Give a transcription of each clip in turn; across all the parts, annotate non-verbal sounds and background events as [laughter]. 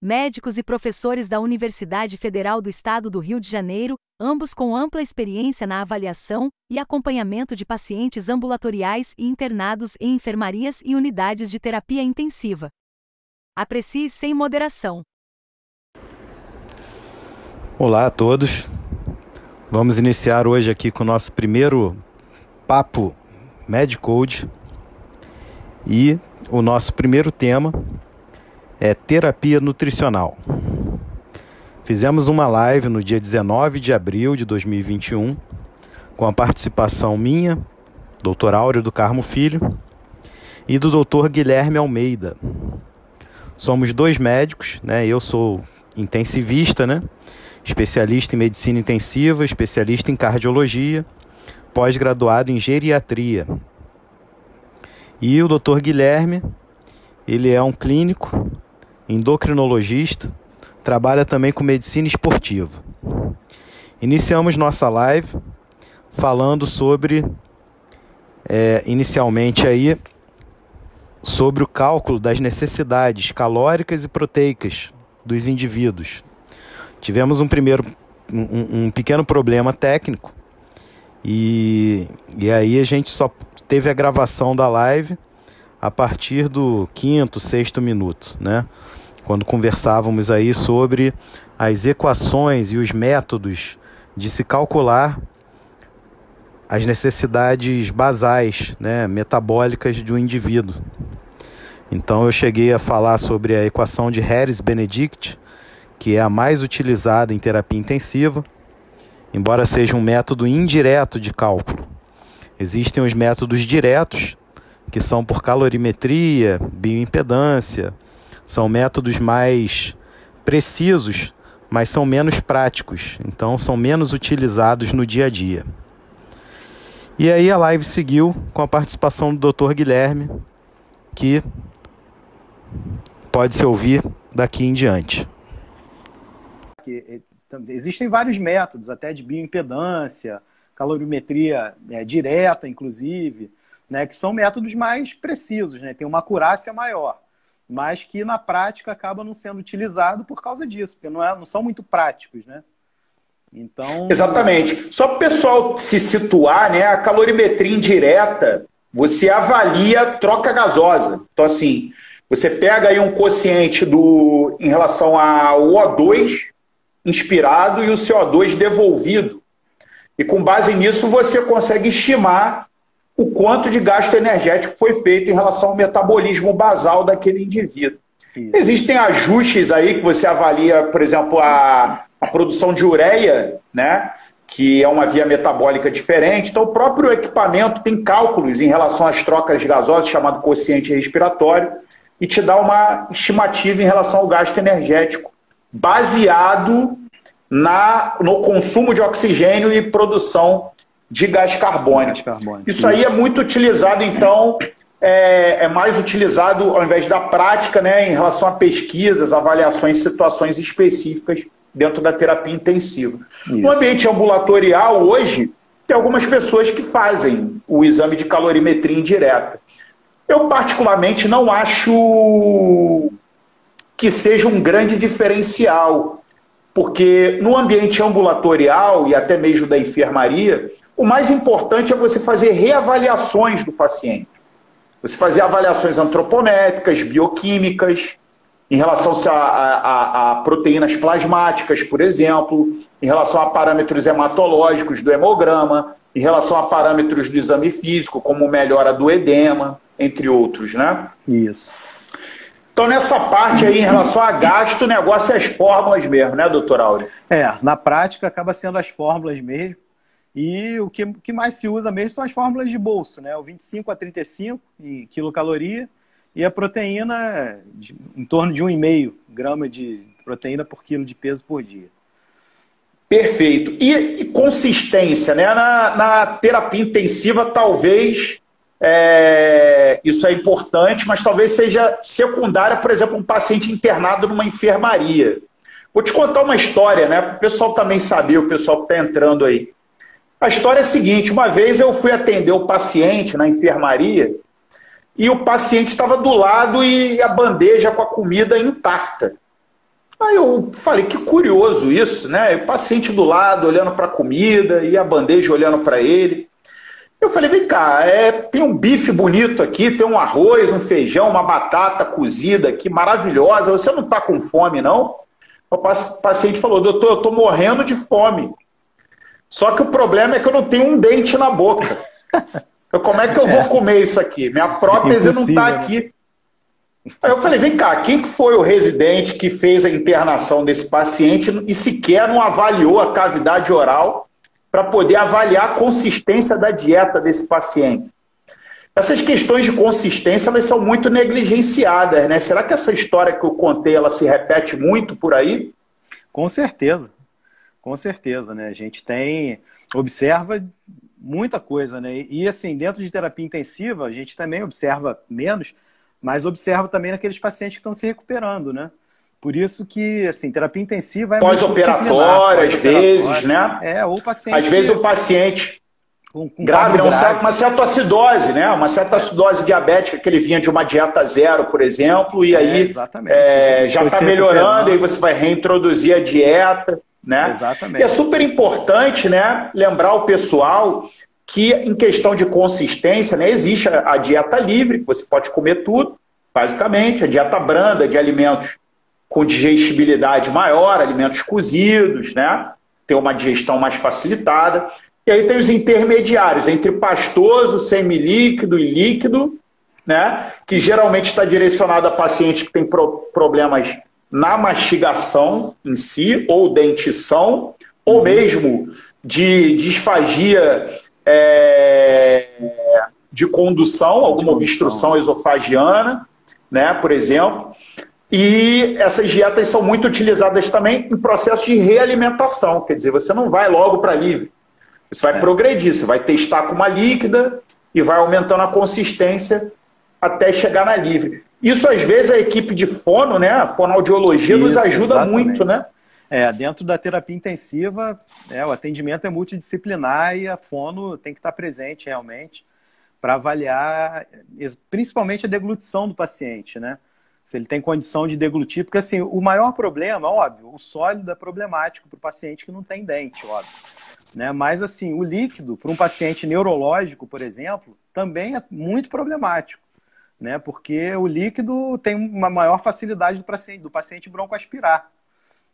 médicos e professores da Universidade Federal do Estado do Rio de Janeiro, ambos com ampla experiência na avaliação e acompanhamento de pacientes ambulatoriais e internados em enfermarias e unidades de terapia intensiva. Aprecie sem moderação. Olá a todos. Vamos iniciar hoje aqui com o nosso primeiro papo Medcode e o nosso primeiro tema é terapia nutricional. Fizemos uma live no dia 19 de abril de 2021, com a participação minha, Dr. Áureo do Carmo Filho, e do Dr. Guilherme Almeida. Somos dois médicos, né? Eu sou intensivista, né? Especialista em medicina intensiva, especialista em cardiologia, pós-graduado em geriatria. E o Dr. Guilherme, ele é um clínico endocrinologista, trabalha também com medicina esportiva. Iniciamos nossa live falando sobre, é, inicialmente aí, sobre o cálculo das necessidades calóricas e proteicas dos indivíduos. Tivemos um primeiro, um, um pequeno problema técnico e, e aí a gente só teve a gravação da live a partir do quinto, sexto minuto, né? Quando conversávamos aí sobre as equações e os métodos de se calcular as necessidades basais, né, metabólicas do indivíduo. Então eu cheguei a falar sobre a equação de Harris-Benedict, que é a mais utilizada em terapia intensiva, embora seja um método indireto de cálculo. Existem os métodos diretos, que são por calorimetria, bioimpedância, são métodos mais precisos, mas são menos práticos, então são menos utilizados no dia a dia. E aí a live seguiu com a participação do Dr. Guilherme, que pode se ouvir daqui em diante. Eh, existem vários métodos, até de bioimpedância, calorimetria é, direta, inclusive, né, que são métodos mais precisos, né, tem uma acurácia maior, mas que na prática acaba não sendo utilizado por causa disso, porque não, é, não são muito práticos, né? Então... Exatamente. Só para o pessoal se situar, né, a calorimetria indireta, você avalia troca gasosa. Então, assim, você pega aí um quociente do, em relação ao O2 inspirado e o CO2 devolvido. E com base nisso, você consegue estimar o quanto de gasto energético foi feito em relação ao metabolismo basal daquele indivíduo. Isso. Existem ajustes aí que você avalia, por exemplo, a, a produção de ureia, né? que é uma via metabólica diferente. Então, o próprio equipamento tem cálculos em relação às trocas gasosas, chamado quociente respiratório, e te dá uma estimativa em relação ao gasto energético, baseado na, no consumo de oxigênio e produção de gás carbônico. carbônico. Isso, Isso, aí é muito utilizado, então, é, é, mais utilizado ao invés da prática, né, em relação a pesquisas, avaliações, situações específicas dentro da terapia intensiva. Isso. No ambiente ambulatorial, hoje, tem algumas pessoas que fazem o exame de calorimetria indireta. Eu, particularmente, não acho que seja um grande diferencial, porque no ambiente ambulatorial e até mesmo da enfermaria, o mais importante é você fazer reavaliações do paciente. Você fazer avaliações antropométricas, bioquímicas, em relação a, a, a, proteínas plasmáticas, por exemplo, em relação a parâmetros hematológicos do hemograma, em relação a parâmetros do exame físico, como melhora do edema, entre outros, né? Isso. Então, nessa parte aí, em relação a gasto, o negócio é as fórmulas mesmo, né, doutor Áureo? É, na prática acaba sendo as fórmulas mesmo. E o que, que mais se usa mesmo são as fórmulas de bolso, né? O 25 a 35 em quilocaloria e a proteína de, em torno de 1,5 grama de proteína por quilo de peso por dia. Perfeito. E, e consistência, né? Na, na, terapia intensiva, talvez é, isso é importante, mas talvez seja secundária, por exemplo, um paciente internado numa enfermaria. Vou te contar uma história, né? Para o pessoal também saber, o pessoal que está entrando aí. A história é a seguinte: uma vez eu fui atender o paciente na enfermaria e o paciente estava do lado e a bandeja com a comida intacta. Aí eu falei, que curioso isso, né? O paciente do lado olhando para a comida e a bandeja olhando para ele. Eu falei, vem cá, é, tem um bife bonito aqui, tem um arroz, um feijão, uma batata cozida aqui, maravilhosa. Você não está com fome, não? O paciente falou, doutor, eu estou morrendo de fome. Só que o problema é que eu não tenho um dente na boca. [laughs] Eu, como é que eu vou é. comer isso aqui? Minha prótese não está né? aqui. Aí eu falei, vem cá, quem foi o residente que fez a internação desse paciente e sequer não avaliou a cavidade oral para poder avaliar a consistência da dieta desse paciente? Essas questões de consistência elas são muito negligenciadas, né? Será que essa história que eu contei ela se repete muito por aí? Com certeza, com certeza, né? A gente tem observa muita coisa, né? E assim dentro de terapia intensiva a gente também observa menos, mas observa também naqueles pacientes que estão se recuperando, né? Por isso que, assim, terapia intensiva é pós-operatória, às vezes, né? É, ou paciente. Às vezes o paciente grave, não grave. uma certa acidose, né? Uma certa acidose diabética que ele vinha de uma dieta zero, por exemplo, e é, aí é, já está melhorando, e aí você vai reintroduzir a dieta, né? Exatamente. E é super importante, né? Lembrar o pessoal que em questão de consistência, né, existe a, dieta livre, que você pode comer tudo, basicamente, a dieta branda de alimentos com digestibilidade maior, alimentos cozidos, né? Ter uma digestão mais facilitada. E aí tem os intermediários, entre pastoso, semilíquido e líquido, né? Que geralmente está direcionado a pacientes que têm pro problemas na mastigação em si, ou dentição, ou mesmo de disfagia é, de condução, alguma obstrução esofagiana, né, por exemplo. E essas dietas são muito utilizadas também em processo de realimentação, quer dizer, você não vai logo para livre. Você vai é. progredir, você vai testar com uma líquida e vai aumentando a consistência até chegar na livre. Isso, às vezes, a equipe de fono, né, a fonoaudiologia, Isso, nos ajuda exatamente. muito, né? É, dentro da terapia intensiva, é, o atendimento é multidisciplinar e a fono tem que estar presente realmente para avaliar principalmente a deglutição do paciente, né? Se ele tem condição de deglutir, porque assim, o maior problema, óbvio, o sólido é problemático para o paciente que não tem dente, óbvio. Né? Mas assim, o líquido, para um paciente neurológico, por exemplo, também é muito problemático. Né? Porque o líquido tem uma maior facilidade do paciente, do paciente broncoaspirar.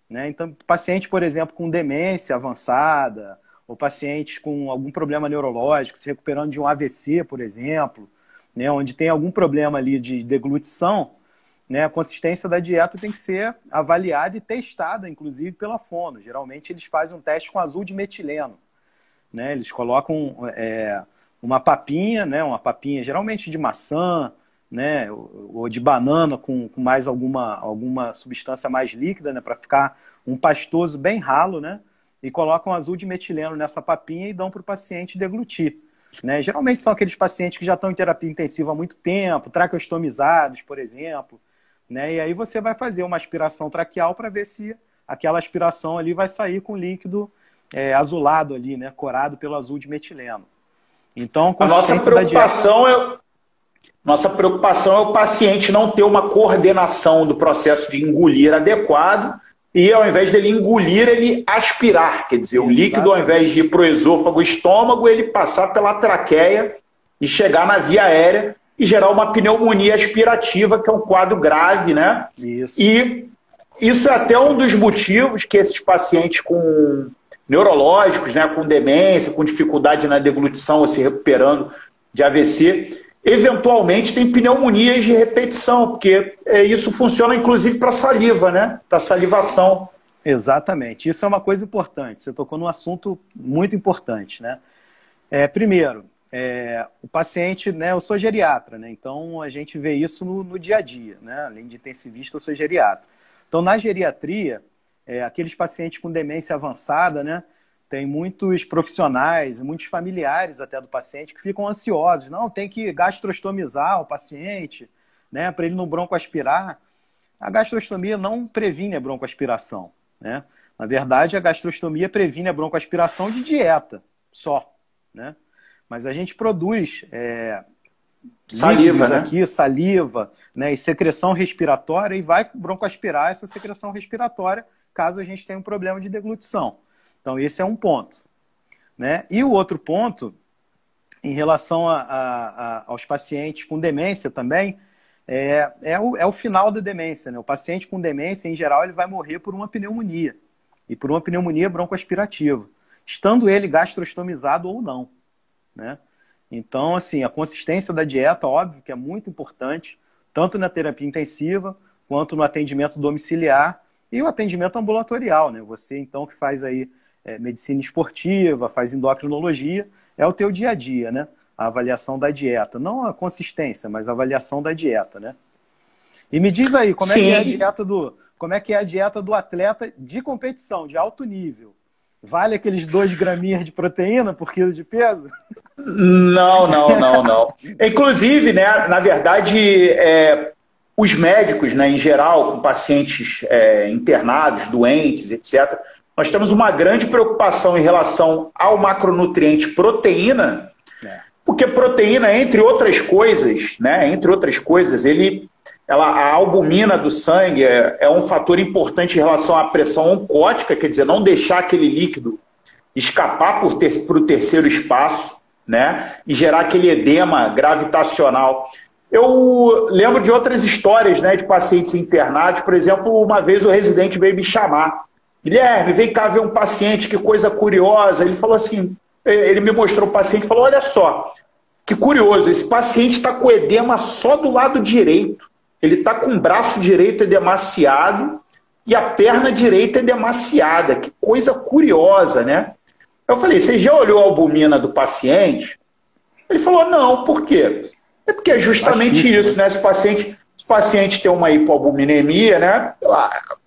Né? Então, paciente, por exemplo, com demência avançada, ou pacientes com algum problema neurológico, se recuperando de um AVC, por exemplo, né? onde tem algum problema ali de deglutição, né? a consistência da dieta tem que ser avaliada e testada, inclusive, pela fono. Geralmente, eles fazem um teste com azul de metileno. Né? Eles colocam é, uma papinha, né? uma papinha geralmente de maçã, né, ou de banana com, com mais alguma, alguma substância mais líquida, né, para ficar um pastoso bem ralo, né, e colocam azul de metileno nessa papinha e dão para o paciente deglutir. Né? Geralmente são aqueles pacientes que já estão em terapia intensiva há muito tempo, traqueostomizados, por exemplo, né, e aí você vai fazer uma aspiração traqueal para ver se aquela aspiração ali vai sair com líquido é, azulado ali, né, corado pelo azul de metileno. Então, a nossa preocupação dieta... é nossa preocupação é o paciente não ter uma coordenação do processo de engolir adequado e, ao invés dele engolir, ele aspirar. Quer dizer, o líquido, ao invés de ir para o esôfago estômago, ele passar pela traqueia e chegar na via aérea e gerar uma pneumonia aspirativa, que é um quadro grave, né? Isso. E isso é até um dos motivos que esses pacientes com neurológicos, né, com demência, com dificuldade na deglutição ou se recuperando de AVC, eventualmente tem pneumonias de repetição, porque é, isso funciona inclusive para saliva, né? Para salivação. Exatamente. Isso é uma coisa importante. Você tocou num assunto muito importante, né? É, primeiro, é, o paciente, né? Eu sou geriatra, né? Então a gente vê isso no, no dia a dia, né? Além de intensivista, eu sou geriatra. Então na geriatria é, aqueles pacientes com demência avançada, né? Tem muitos profissionais, muitos familiares até do paciente que ficam ansiosos. Não, tem que gastrostomizar o paciente, né? Para ele não broncoaspirar. A gastrostomia não previne a broncoaspiração, né? Na verdade, a gastrostomia previne a broncoaspiração de dieta só, né? Mas a gente produz é, saliva, né? aqui, saliva, né, e secreção respiratória e vai broncoaspirar essa secreção respiratória caso a gente tenha um problema de deglutição. Então, esse é um ponto. Né? E o outro ponto, em relação a, a, a, aos pacientes com demência também, é, é, o, é o final da demência. Né? O paciente com demência, em geral, ele vai morrer por uma pneumonia. E por uma pneumonia broncoaspirativa. Estando ele gastrostomizado ou não. Né? Então, assim, a consistência da dieta, óbvio que é muito importante, tanto na terapia intensiva, quanto no atendimento domiciliar e o atendimento ambulatorial, né? Você, então, que faz aí é, medicina esportiva, faz endocrinologia, é o teu dia a dia, né? A avaliação da dieta. Não a consistência, mas a avaliação da dieta, né? E me diz aí, como é que é a dieta do. Como é que é a dieta do atleta de competição, de alto nível? Vale aqueles dois graminhas de proteína por quilo de peso? Não, não, não, não. Inclusive, né, na verdade, é, os médicos, né, em geral, com pacientes é, internados, doentes, etc., nós temos uma grande preocupação em relação ao macronutriente proteína, é. porque proteína, entre outras coisas, né, entre outras coisas, ele, ela, a albumina do sangue é, é um fator importante em relação à pressão oncótica, quer dizer, não deixar aquele líquido escapar para o ter, terceiro espaço, né, e gerar aquele edema gravitacional. Eu lembro de outras histórias né, de pacientes internados. Por exemplo, uma vez o residente veio me chamar. Guilherme, vem cá ver um paciente, que coisa curiosa. Ele falou assim: ele me mostrou o paciente e falou: olha só, que curioso, esse paciente está com edema só do lado direito. Ele está com o braço direito edemaciado e a perna direita edemaciada. Que coisa curiosa, né? Eu falei: você já olhou a albumina do paciente? Ele falou: não, por quê? É porque é justamente Baixíssimo. isso, né? Se o paciente, se o paciente tem uma hipoalbuminemia, né?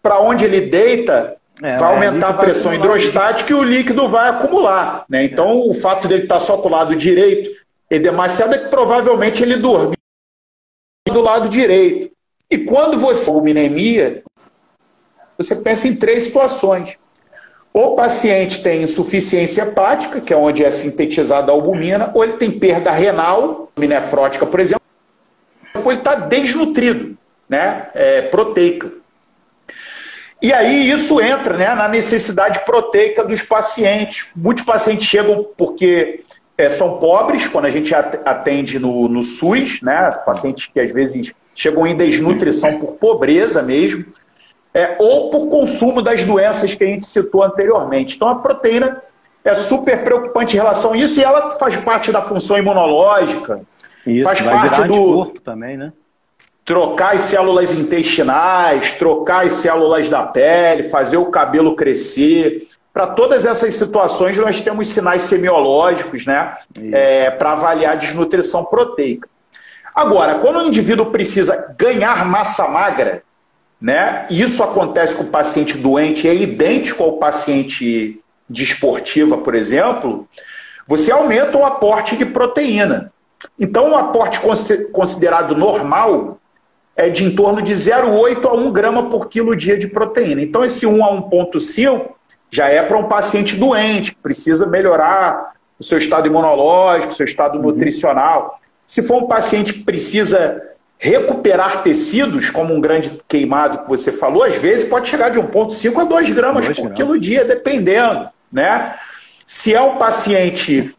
Para onde ele deita, é, vai aumentar a pressão hidrostática e o líquido vai acumular. Né? Então, é. o fato dele estar tá só do lado direito é demasiado é que provavelmente ele dormiu do lado direito. E quando você tem albuminemia, você pensa em três situações. Ou o paciente tem insuficiência hepática, que é onde é sintetizada a albumina, ou ele tem perda renal, nefrótica, por exemplo, ou ele está desnutrido, né? É, proteica. E aí isso entra né, na necessidade proteica dos pacientes. Muitos pacientes chegam porque é, são pobres, quando a gente atende no, no SUS, né? Pacientes que às vezes chegam em desnutrição por pobreza mesmo é, ou por consumo das doenças que a gente citou anteriormente. Então, a proteína é super preocupante em relação a isso e ela faz parte da função imunológica. Isso, faz parte do corpo também, né? Trocar as células intestinais, trocar as células da pele, fazer o cabelo crescer. Para todas essas situações, nós temos sinais semiológicos né? É, para avaliar a desnutrição proteica. Agora, quando o indivíduo precisa ganhar massa magra, né? Isso acontece com o paciente doente, é idêntico ao paciente desportiva, por exemplo, você aumenta o aporte de proteína. Então, o aporte considerado normal é de em torno de 0,8 a 1 grama por quilo dia de proteína. Então, esse 1 a 1,5 já é para um paciente doente, que precisa melhorar o seu estado imunológico, o seu estado uhum. nutricional. Se for um paciente que precisa recuperar tecidos, como um grande queimado que você falou, às vezes pode chegar de 1,5 a 2 gramas 2 por gramas. quilo dia, dependendo. Né? Se é um paciente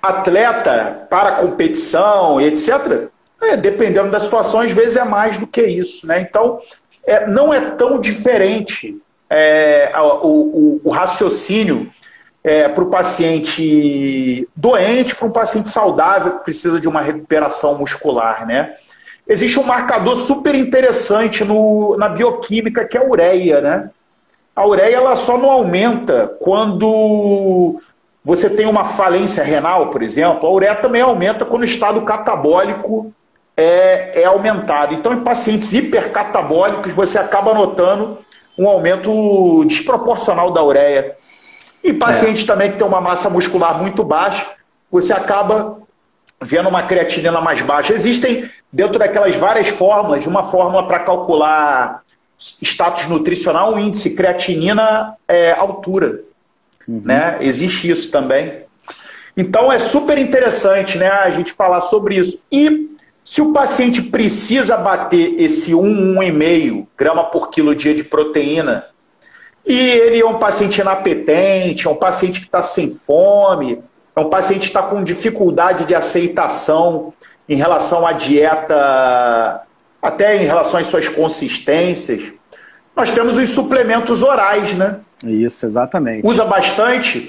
atleta para competição etc., é, dependendo da situação, às vezes é mais do que isso. Né? Então, é, não é tão diferente é, o, o, o, raciocínio é, para o paciente doente, para um paciente saudável que precisa de uma recuperação muscular. Né? existe um marcador super interessante no, na bioquímica, que é a ureia, né? A ureia ela só não aumenta quando você tem uma falência renal, por exemplo. A ureia também aumenta quando o estado catabólico é, é aumentado. Então, em pacientes hipercatabólicos, você acaba notando um aumento desproporcional da ureia. E paciente é. também que tem uma massa muscular muito baixa, você acaba vendo uma creatinina mais baixa. Existem, dentro daquelas várias fórmulas, uma fórmula para calcular status nutricional, um índice creatinina é altura. Uhum. Né? Existe isso também. Então é super interessante né, a gente falar sobre isso. E se o paciente precisa bater esse 1, 1,5 grama por quilo dia de proteína, e ele é um paciente inapetente, é um paciente que está sem fome, é um paciente que está com dificuldade de aceitação em relação à dieta, até em relação às suas consistências, nós temos os suplementos orais, né? Isso, exatamente. Usa bastante?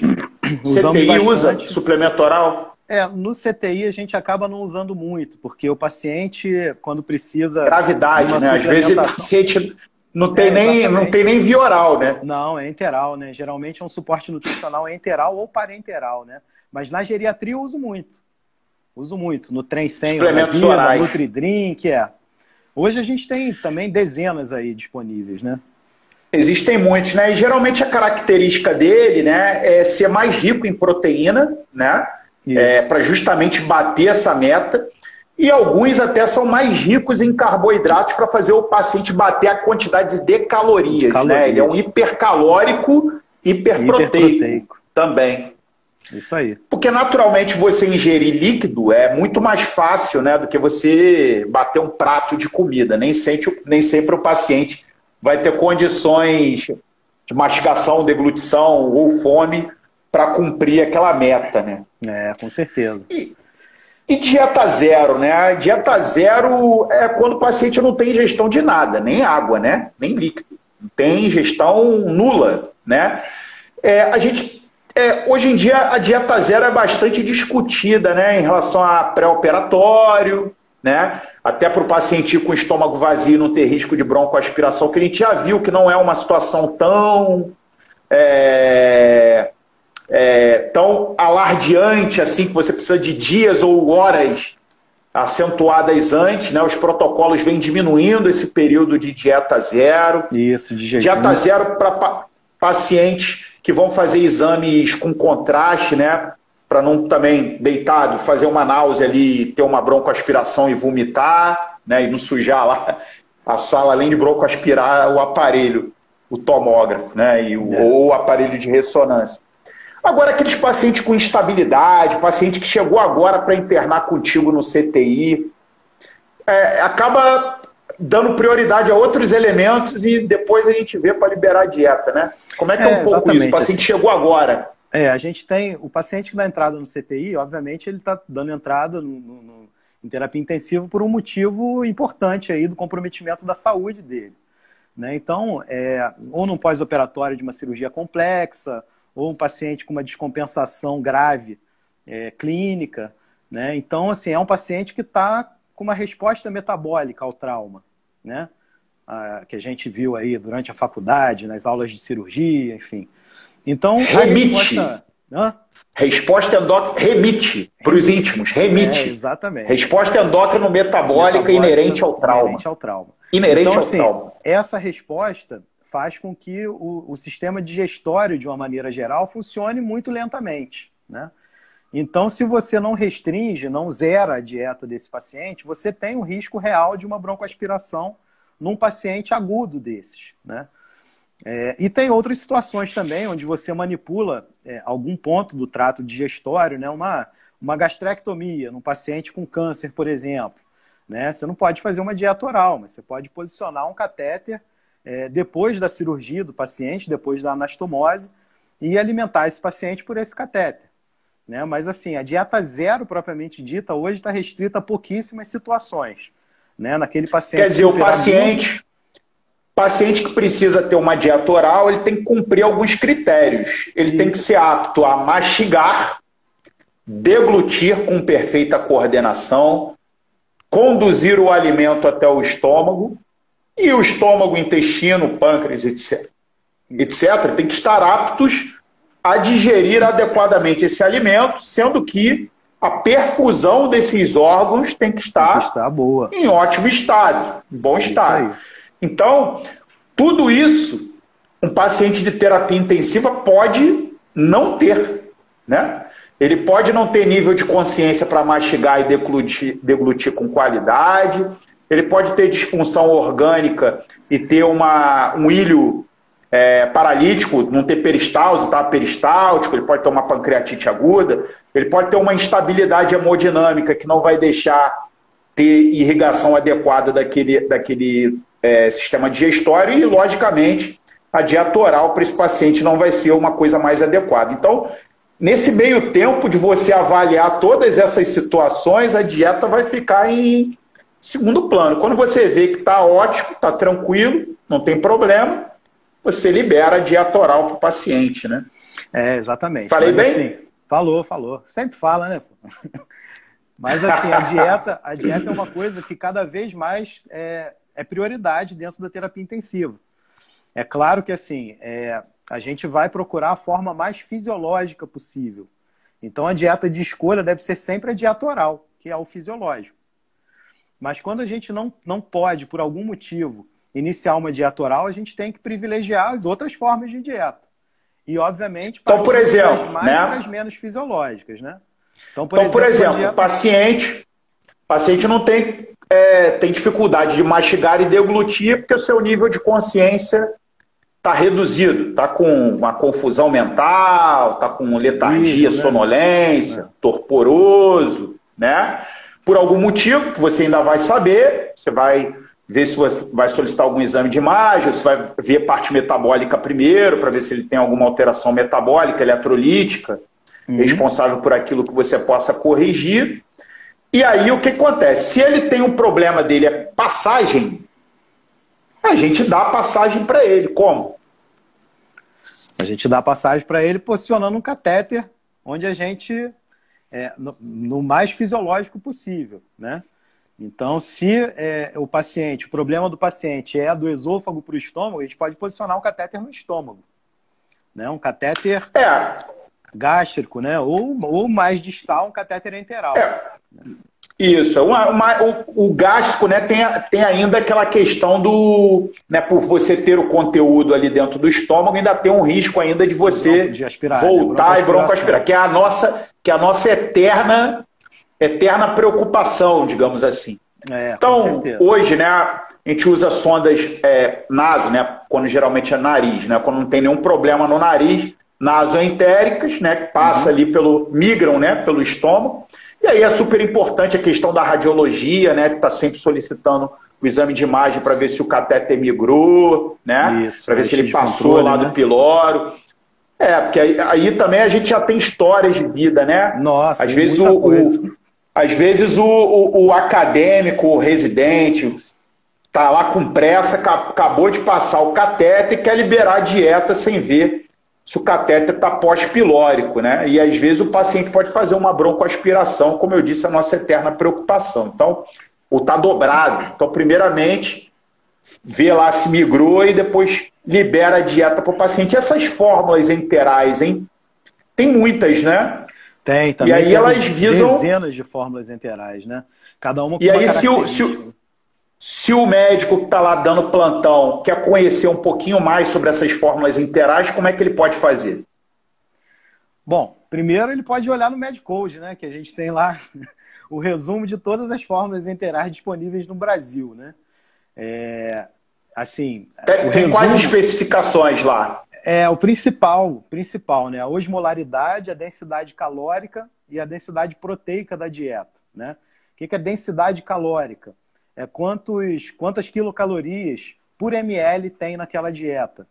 Usamos CTI bastante. usa suplemento oral? É, no CTI a gente acaba não usando muito, porque o paciente, quando precisa. Gravidade, né? Às vezes o paciente não tem, é, nem, não tem nem via oral, né? Não, é enteral, né? Geralmente é um suporte nutricional enteral ou parenteral, né? Mas na geriatria eu uso muito. Uso muito. No trem sem, orais. Nutridrink, é. Hoje a gente tem também dezenas aí disponíveis, né? Existem muitos, né? E geralmente a característica dele, né, é ser mais rico em proteína, né? É, para justamente bater essa meta. E alguns até são mais ricos em carboidratos para fazer o paciente bater a quantidade de calorias, de calorias. né? Ele é um hipercalórico, hiperproteico, hiperproteico. também. Isso aí. Porque naturalmente você ingerir líquido é muito mais fácil né, do que você bater um prato de comida. Nem sempre, nem sempre o paciente vai ter condições de mastigação, deglutição ou fome para cumprir aquela meta, né? É, com certeza. E, e, dieta zero, né? A dieta zero é quando o paciente não tem ingestão de nada, nem água, né? Nem líquido. Tem ingestão nula, né? É, a gente é, hoje em dia a dieta zero é bastante discutida, né? Em relação a pré-operatório, né? Até para o paciente com estômago vazio não ter risco de broncoaspiração, que a gente já viu que não é uma situação tão é, é, tão alardeante assim que você precisa de dias ou horas acentuadas antes, né? Os protocolos vêm diminuindo esse período de dieta zero. Isso, de jejum. Dieta zero para pa pacientes que vão fazer exames com contraste, né? Para não também deitado fazer uma náusea ali, ter uma broncoaspiração e vomitar, né? E não sujar lá a sala, além de broncoaspirar o aparelho, o tomógrafo, né? E o, é. Ou o aparelho de ressonância. Agora, aqueles pacientes com instabilidade, paciente que chegou agora para internar contigo no CTI, é, acaba dando prioridade a outros elementos e depois a gente vê para liberar a dieta, né? Como é que é, é um pouco isso? O paciente assim. chegou agora. É, a gente tem o paciente que dá entrada no CTI, obviamente ele está dando entrada no, no, em terapia intensiva por um motivo importante aí do comprometimento da saúde dele. Né? Então, é, ou num pós-operatório de uma cirurgia complexa, ou um paciente com uma descompensação grave é, clínica. Né? Então, assim, é um paciente que está com uma resposta metabólica ao trauma, né? Ah, que a gente viu aí durante a faculdade, nas aulas de cirurgia, enfim. Então, remite. Resposta... Hã? Resposta endócrina remite para os íntimos, remite. É, exatamente. Resposta endócrino metabólica, metabólica inerente ao trauma. Inerente ao trauma. Inerente então, ao assim, trauma. Essa resposta faz com que o, o sistema digestório, de uma maneira geral, funcione muito lentamente. Né? Então, se você não restringe, não zera a dieta desse paciente, você tem um risco real de uma broncoaspiração num paciente agudo desses. Né? É, e tem outras situações também onde você manipula é, algum ponto do trato digestório, né? uma, uma gastrectomia num paciente com câncer, por exemplo. Né? Você não pode fazer uma dieta oral, mas você pode posicionar um catéter é, depois da cirurgia do paciente, depois da anastomose, e alimentar esse paciente por esse catéter. Né? Mas assim, a dieta zero propriamente dita hoje está restrita a pouquíssimas situações. Né? Naquele paciente. Quer dizer, o paciente, paciente que precisa ter uma dieta oral, ele tem que cumprir alguns critérios. Ele tem que ser apto a mastigar, deglutir com perfeita coordenação, conduzir o alimento até o estômago e o estômago, intestino, pâncreas, etc. etc. tem que estar aptos a digerir adequadamente esse alimento, sendo que a perfusão desses órgãos tem que estar, tem que estar boa. em ótimo estado, em bom estado. Então, tudo isso um paciente de terapia intensiva pode não ter, né? Ele pode não ter nível de consciência para mastigar e deglutir, deglutir com qualidade, ele pode ter disfunção orgânica e ter uma, um ilho é, paralítico, não ter peristalse, tá? Peristáltico, ele pode ter uma pancreatite aguda, ele pode ter uma instabilidade hemodinâmica que não vai deixar ter irrigação adequada daquele, daquele é, sistema digestório e, logicamente, a dieta oral para esse paciente não vai ser uma coisa mais adequada. Então, nesse meio tempo de você avaliar todas essas situações, a dieta vai ficar em segundo plano. Quando você vê que está ótimo, está tranquilo, não tem problema, você libera a dieta oral para o paciente, né? É, exatamente. Falei Mas, bem? Assim, falou, falou. Sempre fala, né? [laughs] Mas assim, a dieta, a dieta é uma coisa que cada vez mais é, é prioridade dentro da terapia intensiva. É claro que assim, é, a gente vai procurar a forma mais fisiológica possível. Então a dieta de escolha deve ser sempre a dieta oral, que é o fisiológico. Mas quando a gente não, não pode, por algum motivo, iniciar uma dieta oral, a gente tem que privilegiar as outras formas de dieta. E, obviamente, para então, por exemplo, mais né? e as menos fisiológicas, né? Então, por então, exemplo, por exemplo dieta... paciente, paciente não tem, é, tem dificuldade de mastigar e deglutir porque o seu nível de consciência está reduzido, está com uma confusão mental, está com letargia, Isso, né? sonolência, é. torporoso, né? Por algum motivo que você ainda vai saber, você vai ver se vai solicitar algum exame de imagem, você vai ver parte metabólica primeiro, para ver se ele tem alguma alteração metabólica, eletrolítica, uhum. responsável por aquilo que você possa corrigir. E aí o que acontece? Se ele tem um problema dele é passagem, a gente dá passagem para ele. Como? A gente dá passagem para ele posicionando um catéter onde a gente é, no, no, mais fisiológico possível, né? Então, se é, o paciente, o problema do paciente é do esôfago para o estômago, a gente pode posicionar um catéter no estômago, né? Um catéter é. gástrico, né? Ou, ou mais distal, um catéter enteral. É. Isso, uma, uma, o, o gástrico né, tem, tem ainda aquela questão do. Né, por você ter o conteúdo ali dentro do estômago, ainda tem um risco ainda de você de aspirar, né, voltar né, e broncoaspirar, que é a nossa, que é a nossa eterna, eterna preocupação, digamos assim. É, então, hoje, né, a gente usa sondas é, naso, né, quando geralmente é nariz, né, quando não tem nenhum problema no nariz, nasoentéricas, né, que passa uhum. ali pelo. migram né, pelo estômago. E aí é super importante a questão da radiologia, né? Que está sempre solicitando o exame de imagem para ver se o catéter migrou, né? Para ver se ele passou controle, lá né? do piloro. É, porque aí, aí, também a gente já tem histórias de vida, né? Nossa, às vezes o, o, às vezes o, o, o acadêmico, o residente, tá lá com pressa, acabou de passar o catéter e quer liberar a dieta sem ver se o catéter está pós-pilórico, né? E às vezes o paciente pode fazer uma broncoaspiração, como eu disse, a nossa eterna preocupação. Então, ou está dobrado. Então, primeiramente, vê lá se migrou e depois libera a dieta para o paciente. Essas fórmulas enterais, hein? Tem muitas, né? Tem, também. E aí elas visam. Dezenas de fórmulas enterais, né? Cada uma com E uma aí, se o, se o se o médico que está lá dando plantão quer conhecer um pouquinho mais sobre essas fórmulas interais, como é que ele pode fazer? Bom, primeiro ele pode olhar no Medcode, né? Que a gente tem lá [laughs] o resumo de todas as fórmulas interais disponíveis no Brasil, né? É, assim. Tem, tem resumo, quais especificações lá? É o principal, principal, né? A osmolaridade, a densidade calórica e a densidade proteica da dieta, né? O que é densidade calórica? é quantos, quantas quilocalorias por ml tem naquela dieta.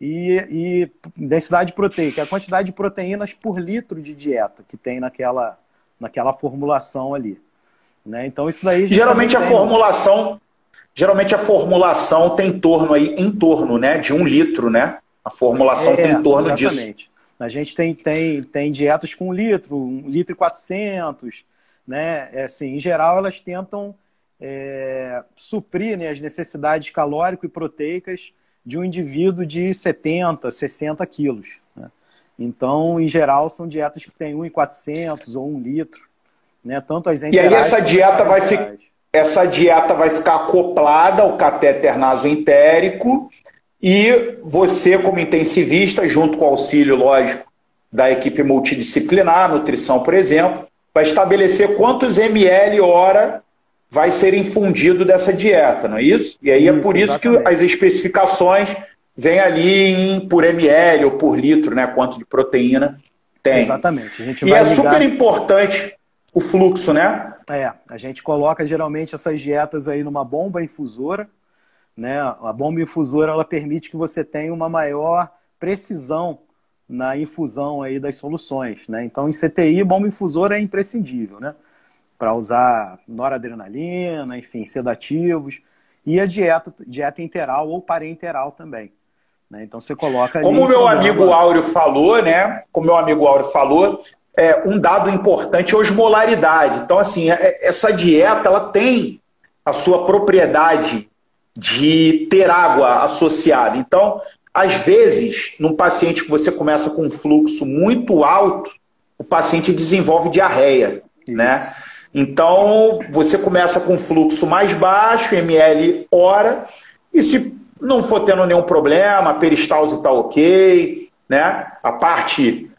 E, e densidade proteica, a quantidade de proteínas por litro de dieta que tem naquela, naquela formulação ali. Né? Então isso daí geralmente a formulação geralmente a formulação tem em torno aí em torno né de um litro né a formulação é, tem em torno exatamente. disso a gente tem, tem, tem dietas com um litro um litro e quatrocentos né é assim em geral elas tentam é, suprir né, as necessidades calórico e proteicas de um indivíduo de 70, 60 quilos. Né? Então, em geral, são dietas que têm 1,400 ou 1 litro. Né? Tanto as E aí essa dieta vai ficar essa dieta vai ficar acoplada ao catéter nasoentérico e você, como intensivista, junto com o auxílio, lógico, da equipe multidisciplinar, nutrição, por exemplo, vai estabelecer quantos ml hora vai ser infundido dessa dieta, não é isso? E aí é isso, é por isso exatamente. que as especificações vêm ali em, por ml ou por litro, né? Quanto de proteína tem. Exatamente. e é ligar... super importante o fluxo, né? É, a gente coloca geralmente essas dietas aí numa bomba infusora, né? A bomba infusora ela permite que você tenha uma maior precisão na infusão aí das soluções, né? Então em CTI bomba infusora é imprescindível, né? para usar noradrenalina, enfim, sedativos, e a dieta, dieta interal ou parenteral também. Né? Então você coloca. Como o meu amigo Áureo falou, né? Como meu amigo Áureo falou, é, um dado importante é a osmolaridade. Então, assim, é, essa dieta ela tem a sua propriedade de ter água associada. Então, às vezes, num paciente que você começa com um fluxo muito alto, o paciente desenvolve diarreia, Isso. né? Então, você começa com fluxo mais baixo, ml hora, e se não for tendo nenhum problema, a peristalse está ok, né? a parte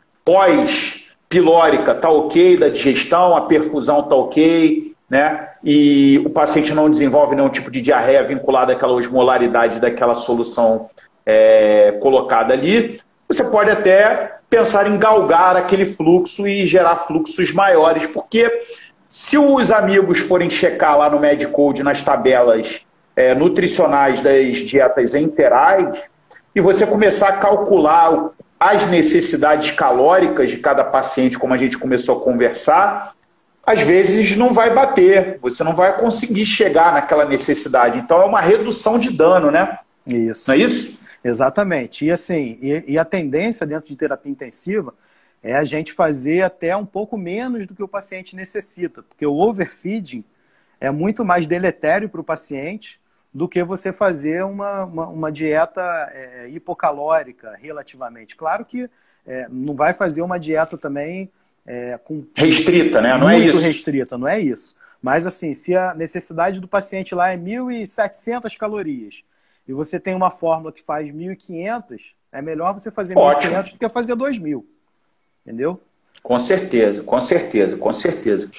pós-pilórica está ok da digestão, a perfusão está ok, né? e o paciente não desenvolve nenhum tipo de diarreia vinculada àquela osmolaridade daquela solução é, colocada ali, você pode até pensar em galgar aquele fluxo e gerar fluxos maiores, porque se os amigos forem checar lá no Medicode, nas tabelas é, nutricionais das dietas enterais, e você começar a calcular as necessidades calóricas de cada paciente, como a gente começou a conversar, às vezes não vai bater, você não vai conseguir chegar naquela necessidade. Então é uma redução de dano, né? Isso. Não é isso? Exatamente. E assim, e, e a tendência dentro de terapia intensiva é a gente fazer até um pouco menos do que o paciente necessita, porque o overfeeding é muito mais deletério para o paciente do que você fazer uma, uma, uma dieta é, hipocalórica relativamente. Claro que é, não vai fazer uma dieta também é, com restrita, né? Não é muito isso. restrita, não é isso. Mas assim, se a necessidade do paciente lá é 1.700 calorias e você tem uma fórmula que faz 1.500, é melhor você fazer 1.500 do que fazer 2.000. Entendeu? Com certeza, com certeza, com certeza.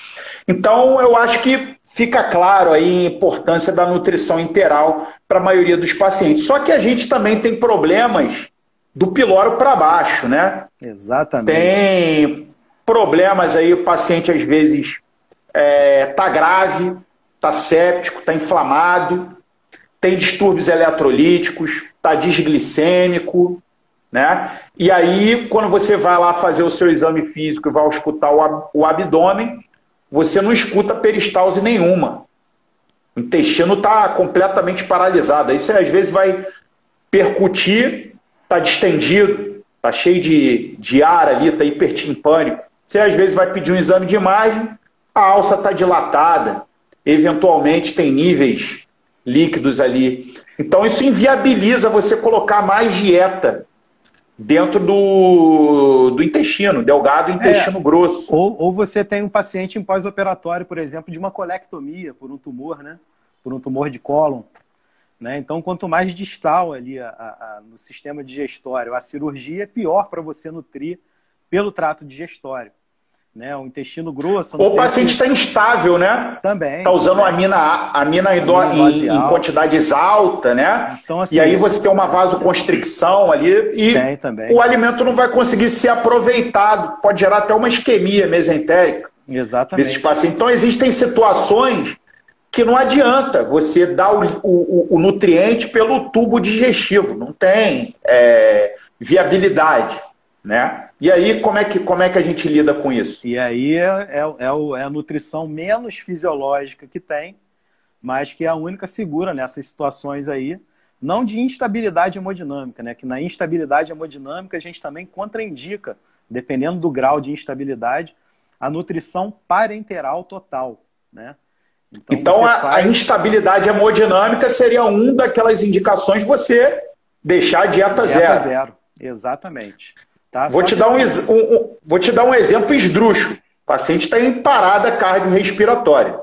Então, eu acho que fica claro aí a importância da nutrição interal para a maioria dos pacientes. Só que a gente também tem problemas do piloro para baixo, né? Exatamente. Tem problemas aí, o paciente às vezes é, tá grave, tá séptico, tá inflamado, tem distúrbios eletrolíticos, tá desglicêmico, né? E aí, quando você vai lá fazer o seu exame físico e vai escutar o abdômen, você não escuta peristalse nenhuma. O intestino está completamente paralisado. Aí você às vezes vai percutir, está distendido, está cheio de, de ar ali, está hipertimpânico. Você às vezes vai pedir um exame de imagem, a alça está dilatada, eventualmente tem níveis líquidos ali. Então isso inviabiliza você colocar mais dieta dentro do, do intestino, delgado e intestino é, grosso. Ou, ou você tem um paciente em pós-operatório, por exemplo, de uma colectomia por um tumor, né? Por um tumor de cólon. Né? Então, quanto mais distal ali a, a, no sistema digestório a cirurgia, pior para você nutrir pelo trato digestório né? O intestino grosso. Ou o paciente está se... instável, né? Também. Está usando também. amina, amina em, em quantidades altas, né? Então, assim, e aí você tem uma vasoconstricção ali e o alimento não vai conseguir ser aproveitado. Pode gerar até uma isquemia mesentérica. Exatamente. Desses pacientes. Então existem situações que não adianta você dar o, o, o nutriente pelo tubo digestivo. Não tem é, viabilidade, né? E aí, como é que, como é que a gente lida com isso? E aí é, é, é, é a nutrição menos fisiológica que tem, mas que é a única segura nessas situações aí, não de instabilidade hemodinâmica, né? Que na instabilidade hemodinâmica a gente também contraindica, dependendo do grau de instabilidade, a nutrição parenteral total, né? Então, então a, faz... a, instabilidade hemodinâmica seria uma daquelas indicações de você deixar a dieta, dieta zero. zero. Exatamente. Tá? Vou, te dar um, um, vou te dar um exemplo esdrúxulo. O paciente está em parada cardiorrespiratória.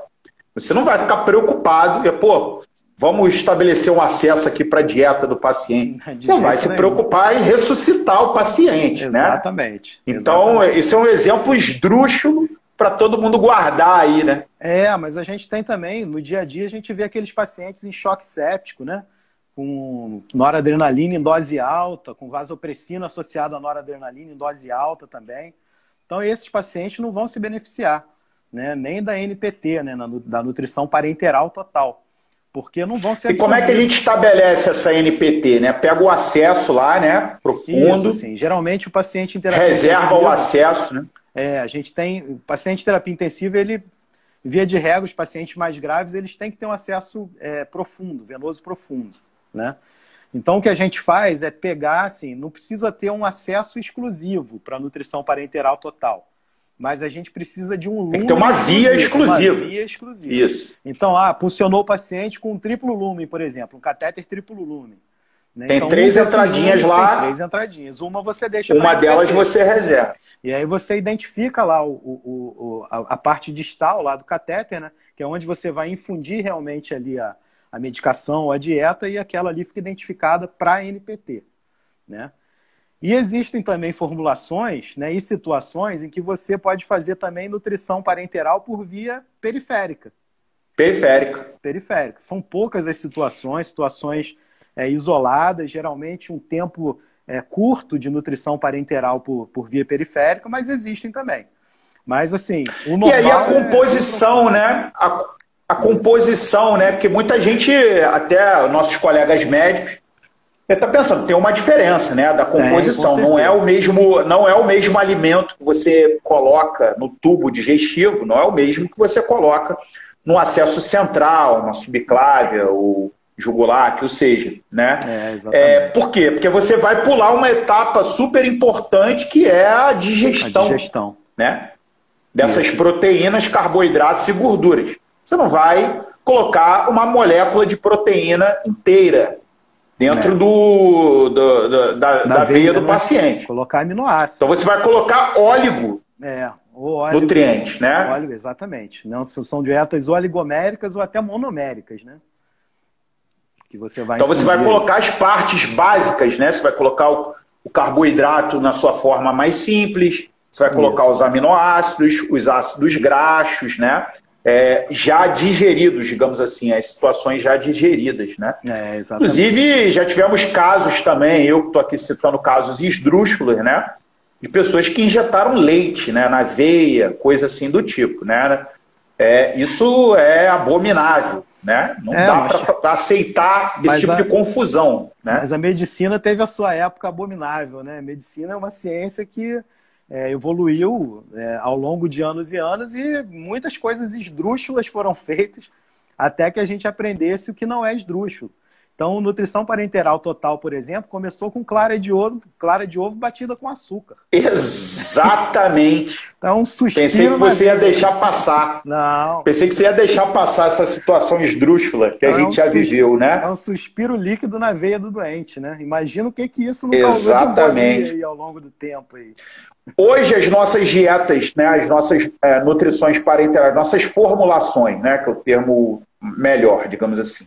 Você não vai ficar preocupado, e, pô, vamos estabelecer um acesso aqui para a dieta do paciente. [laughs] Você vai se preocupar em ressuscitar o paciente, Exatamente. né? Exatamente. Então, esse é um exemplo esdrúxulo para todo mundo guardar aí, né? É, mas a gente tem também, no dia a dia, a gente vê aqueles pacientes em choque séptico, né? Com noradrenalina em dose alta, com vasopressina associada à noradrenalina em dose alta também. Então, esses pacientes não vão se beneficiar, né? Nem da NPT, né? Da nutrição parenteral total porque não vão ser. E como é que a gente estabelece essa NPT, né? Pega o acesso lá, né? Profundo. Isso, sim. Geralmente o paciente em terapia reserva o acesso, né? É, a gente tem o paciente em terapia intensiva, ele via de regra os pacientes mais graves eles têm que ter um acesso é, profundo, venoso profundo, né? Então o que a gente faz é pegar, assim, não precisa ter um acesso exclusivo para nutrição parenteral total mas a gente precisa de um lume. Tem que ter uma via exclusiva. Uma via exclusiva. Isso. Então, ah, funcionou o paciente com um triplo lume, por exemplo, um catéter triplo lume. Né? Tem então, três entradinhas lá. Tem três entradinhas. Uma você deixa. Uma delas você reserva. E aí você identifica lá o, o, o, a, a, parte distal lá do catéter, né? Que é onde você vai infundir realmente ali a, a medicação, a dieta, e aquela ali fica identificada para NPT. Né? E existem também formulações né, e situações em que você pode fazer também nutrição parenteral por via periférica. Periférica. Periférica. São poucas as situações, situações é, isoladas, geralmente um tempo é, curto de nutrição parenteral por, por via periférica, mas existem também. Mas assim, o normal E aí a é composição, é... né? A, a composição, né? Porque muita gente, até nossos colegas médicos, está pensando, tem uma diferença né, da composição. não, é o mesmo, não é o mesmo alimento que você coloca no tubo digestivo, não é o mesmo que você coloca no acesso central, na subclávia, ou jugular, que o seja. Né? É, é, por quê? Porque você vai pular uma etapa super importante que é a digestão. A digestão. Né? Dessas Isso. proteínas, carboidratos e gorduras. Você não vai colocar uma molécula de proteína inteira dentro é. do, do, do, da, da, veia, do paciente. Colocar aminoácidos. Então você vai colocar óleo. É, óleo, nutrientes, né? Óleo, exatamente. Não são dietas oligoméricas ou até monoméricas, né? Que você vai então você vai colocar as partes básicas, né? Você vai colocar o, o carboidrato na sua forma mais simples, você vai colocar Isso. os aminoácidos, os ácidos graxos, né? É, já digeridos, digamos assim, as situações já digeridas. Né? É, Inclusive, já tivemos casos também, eu estou aqui citando casos esdrúxulos, né? de pessoas que injetaram leite né, na veia, coisa assim do tipo. Né? É, isso é abominável. Né? Não é, dá mas... para aceitar esse tipo a... de confusão. Né? Mas a medicina teve a sua época abominável. Né? A medicina é uma ciência que é, evoluiu é, ao longo de anos e anos e muitas coisas esdrúxulas foram feitas até que a gente aprendesse o que não é esdrúxulo. Então, nutrição parenteral total, por exemplo, começou com clara de ovo, clara de ovo batida com açúcar. Exatamente. Então, suspiro Pensei que você ia deixar passar. Não. Pensei que você ia deixar passar essa situação esdrúxula que a gente é um já viveu, né? É um suspiro líquido na veia do doente, né? Imagina o que que isso não Exatamente. aí ao longo do tempo aí. Hoje as nossas dietas, né, as nossas é, nutrições parenterais, nossas formulações, né, que é o termo melhor, digamos assim,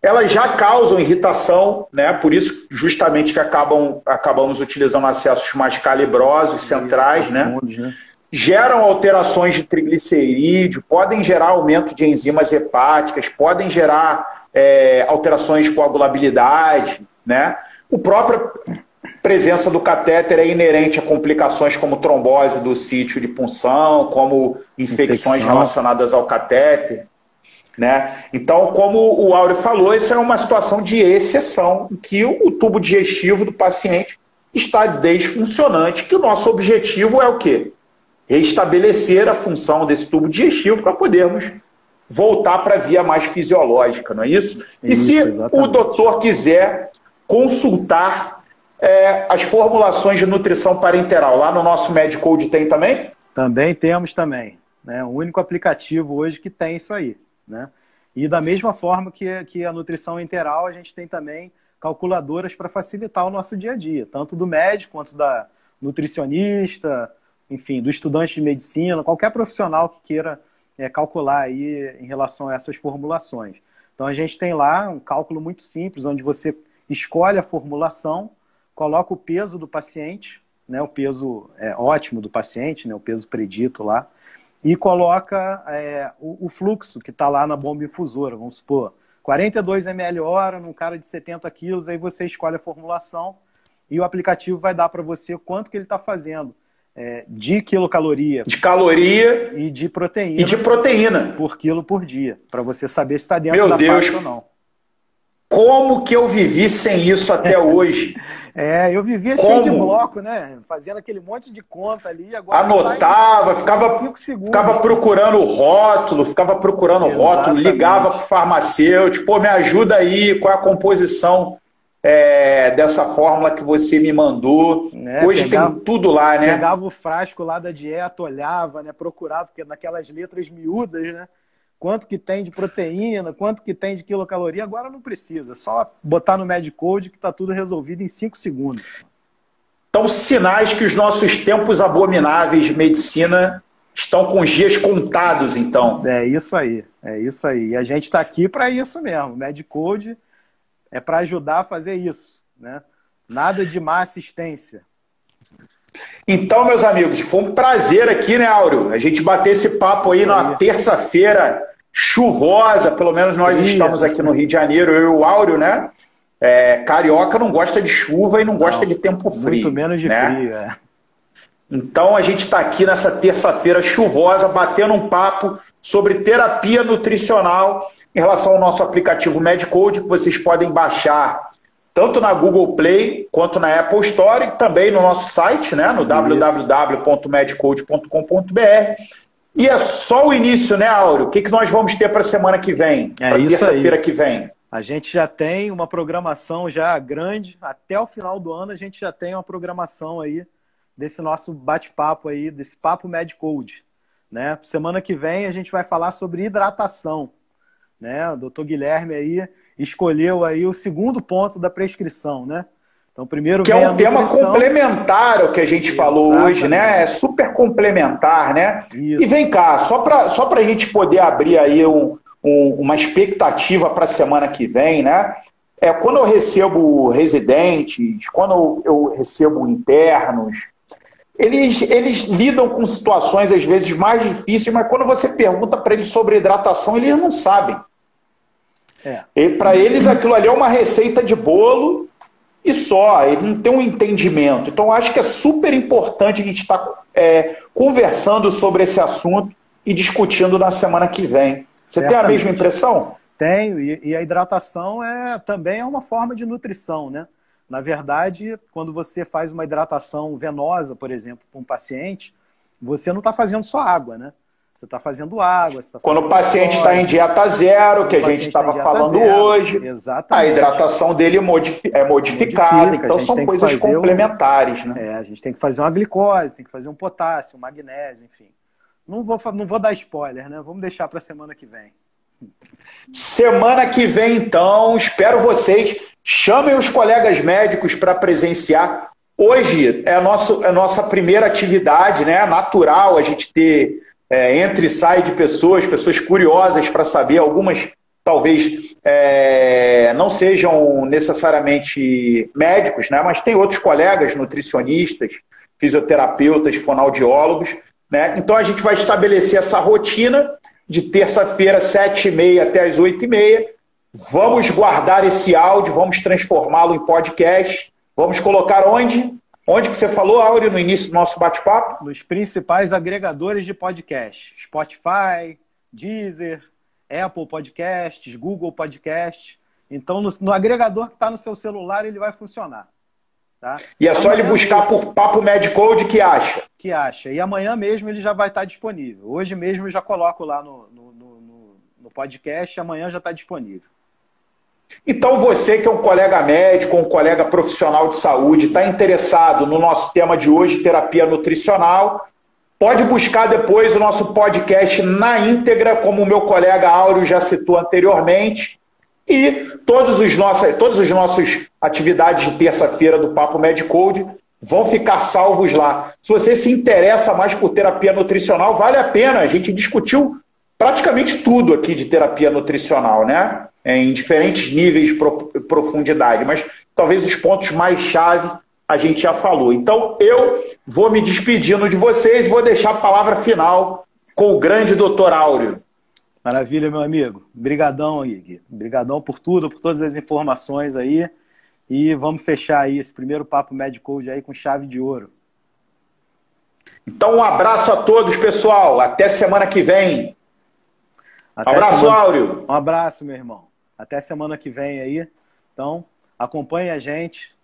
elas já causam irritação, né, por isso justamente que acabam, acabamos utilizando acessos mais calibrosos, centrais, né, né, geram alterações de triglicerídeo, podem gerar aumento de enzimas hepáticas, podem gerar é, alterações de coagulabilidade, né, o próprio presença do catéter é inerente a complicações como trombose do sítio de punção, como infecções Infecção. relacionadas ao catéter. Né? Então, como o Áureo falou, isso é uma situação de exceção, em que o tubo digestivo do paciente está desfuncionante, que o nosso objetivo é o quê? Restabelecer a função desse tubo digestivo para podermos voltar para a via mais fisiológica, não é isso? isso e se exatamente. o doutor quiser consultar é, as formulações de nutrição parenteral. Lá no nosso MedCode tem também? Também temos também. Né? O único aplicativo hoje que tem isso aí. Né? E da mesma forma que, que a nutrição enteral, a gente tem também calculadoras para facilitar o nosso dia a dia, tanto do médico quanto da nutricionista, enfim, do estudante de medicina, qualquer profissional que queira é, calcular aí em relação a essas formulações. Então a gente tem lá um cálculo muito simples, onde você escolhe a formulação, coloca o peso do paciente, né, o peso é, ótimo do paciente, né, o peso predito lá, e coloca é, o, o, fluxo que está lá na bomba infusora, vamos supor, 42 ml hora num cara de 70 quilos, aí você escolhe a formulação e o aplicativo vai dar para você quanto que ele está fazendo é, de quilocaloria. De caloria. E de proteína. E de proteína. Por quilo por dia, para você saber se está dentro Meu da Deus. faixa ou não. Como que eu vivi sem isso até [laughs] hoje? É, eu vivia Como? cheio de bloco, né? Fazendo aquele monte de conta ali. Agora Anotava, ficava, ficava procurando o rótulo, ficava procurando o rótulo, ligava para o farmacêutico, pô, me ajuda aí, qual é a composição é, dessa fórmula que você me mandou. É, Hoje pegava, tem tudo lá, né? Pegava o frasco lá da dieta, olhava, né? Procurava, porque naquelas letras miúdas, né? Quanto que tem de proteína, quanto que tem de quilocaloria, agora não precisa. Só botar no Medcode que está tudo resolvido em 5 segundos. Então, sinais que os nossos tempos abomináveis de medicina estão com os dias contados, então. É isso aí, é isso aí. E a gente está aqui para isso mesmo. O Medcode é para ajudar a fazer isso, né? Nada de má assistência. Então, meus amigos, foi um prazer aqui, né, Áureo? A gente bater esse papo aí na terça-feira chuvosa, pelo menos nós Sim. estamos aqui no Rio de Janeiro, eu e o Áureo, né? É, carioca não gosta de chuva e não, não gosta de tempo frio. Muito menos de né? frio, é. Então a gente está aqui nessa terça-feira chuvosa, batendo um papo sobre terapia nutricional em relação ao nosso aplicativo MedCode, que vocês podem baixar tanto na Google Play quanto na Apple Store, e também no nosso site, né, no www.medcode.com.br. E é só o início, né, Áureo? O que, que nós vamos ter para a semana que vem? É para terça-feira que vem? A gente já tem uma programação já grande. Até o final do ano a gente já tem uma programação aí desse nosso bate-papo aí, desse papo MedCode. Né? Semana que vem a gente vai falar sobre hidratação. Né? O doutor Guilherme aí escolheu aí o segundo ponto da prescrição, né? Então, primeiro que é um tema complementar ao que a gente Exatamente. falou hoje, né? É super complementar, né? Isso. E vem cá, só para só a gente poder abrir aí um, um, uma expectativa para a semana que vem, né? É, quando eu recebo residentes, quando eu recebo internos, eles, eles lidam com situações às vezes mais difíceis, mas quando você pergunta para eles sobre hidratação, eles não sabem. É. E para eles aquilo ali é uma receita de bolo e só, ele não tem um entendimento. Então acho que é super importante a gente estar tá, é, conversando sobre esse assunto e discutindo na semana que vem. Você Certamente. tem a mesma impressão? Tenho, e, e a hidratação é também é uma forma de nutrição, né? Na verdade, quando você faz uma hidratação venosa, por exemplo, para um paciente, você não está fazendo só água, né? Você está fazendo água. Tá Quando o paciente está em dieta zero, que a gente estava tá falando zero, hoje, exatamente. a hidratação dele é, modificada. Modifica, então são coisas complementares. Um, né? É, a gente tem que fazer uma glicose, tem que fazer um potássio, um magnésio, enfim. Não vou, não vou dar spoiler, né? Vamos deixar para a semana que vem. Semana que vem, então, espero vocês. Chamem os colegas médicos para presenciar. Hoje é a, nosso, é a nossa primeira atividade, né? Natural a gente ter é, entre e sai de pessoas, pessoas curiosas para saber, algumas talvez é, não sejam necessariamente médicos, né? mas tem outros colegas, nutricionistas, fisioterapeutas, fonoaudiólogos. Né? Então a gente vai estabelecer essa rotina de terça-feira, sete e meia até as oito e meia. Vamos guardar esse áudio, vamos transformá-lo em podcast. Vamos colocar onde? Onde que você falou, Áureo, no início do nosso bate-papo? Nos principais agregadores de podcast. Spotify, Deezer, Apple Podcasts, Google Podcasts. Então, no, no agregador que está no seu celular, ele vai funcionar. Tá? E é só amanhã ele buscar mesmo, por Papo Medcode que acha. Que acha. E amanhã mesmo ele já vai estar disponível. Hoje mesmo eu já coloco lá no, no, no, no podcast, amanhã já está disponível. Então, você que é um colega médico, um colega profissional de saúde, está interessado no nosso tema de hoje, terapia nutricional, pode buscar depois o nosso podcast na íntegra, como o meu colega Áureo já citou anteriormente. E todos os nossos, todas as nossas atividades de terça-feira do Papo Medcode vão ficar salvos lá. Se você se interessa mais por terapia nutricional, vale a pena. A gente discutiu praticamente tudo aqui de terapia nutricional, né? Em diferentes níveis de profundidade, mas talvez os pontos mais chave a gente já falou. Então eu vou me despedindo de vocês, vou deixar a palavra final com o grande doutor Áureo. Maravilha, meu amigo. Obrigadão aí, Gui. Obrigadão por tudo, por todas as informações aí. E vamos fechar aí esse primeiro papo Medicode aí com chave de ouro. Então, um abraço a todos, pessoal. Até semana que vem. Até abraço, semana... Áureo. Um abraço, meu irmão. Até semana que vem aí. Então, acompanhe a gente.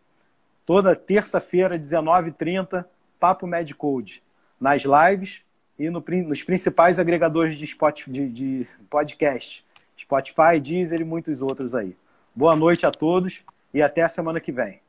Toda terça-feira, 19h30, Papo Medicode. Nas lives e no, nos principais agregadores de, spot, de, de podcast. Spotify, Deezer e muitos outros aí. Boa noite a todos e até a semana que vem.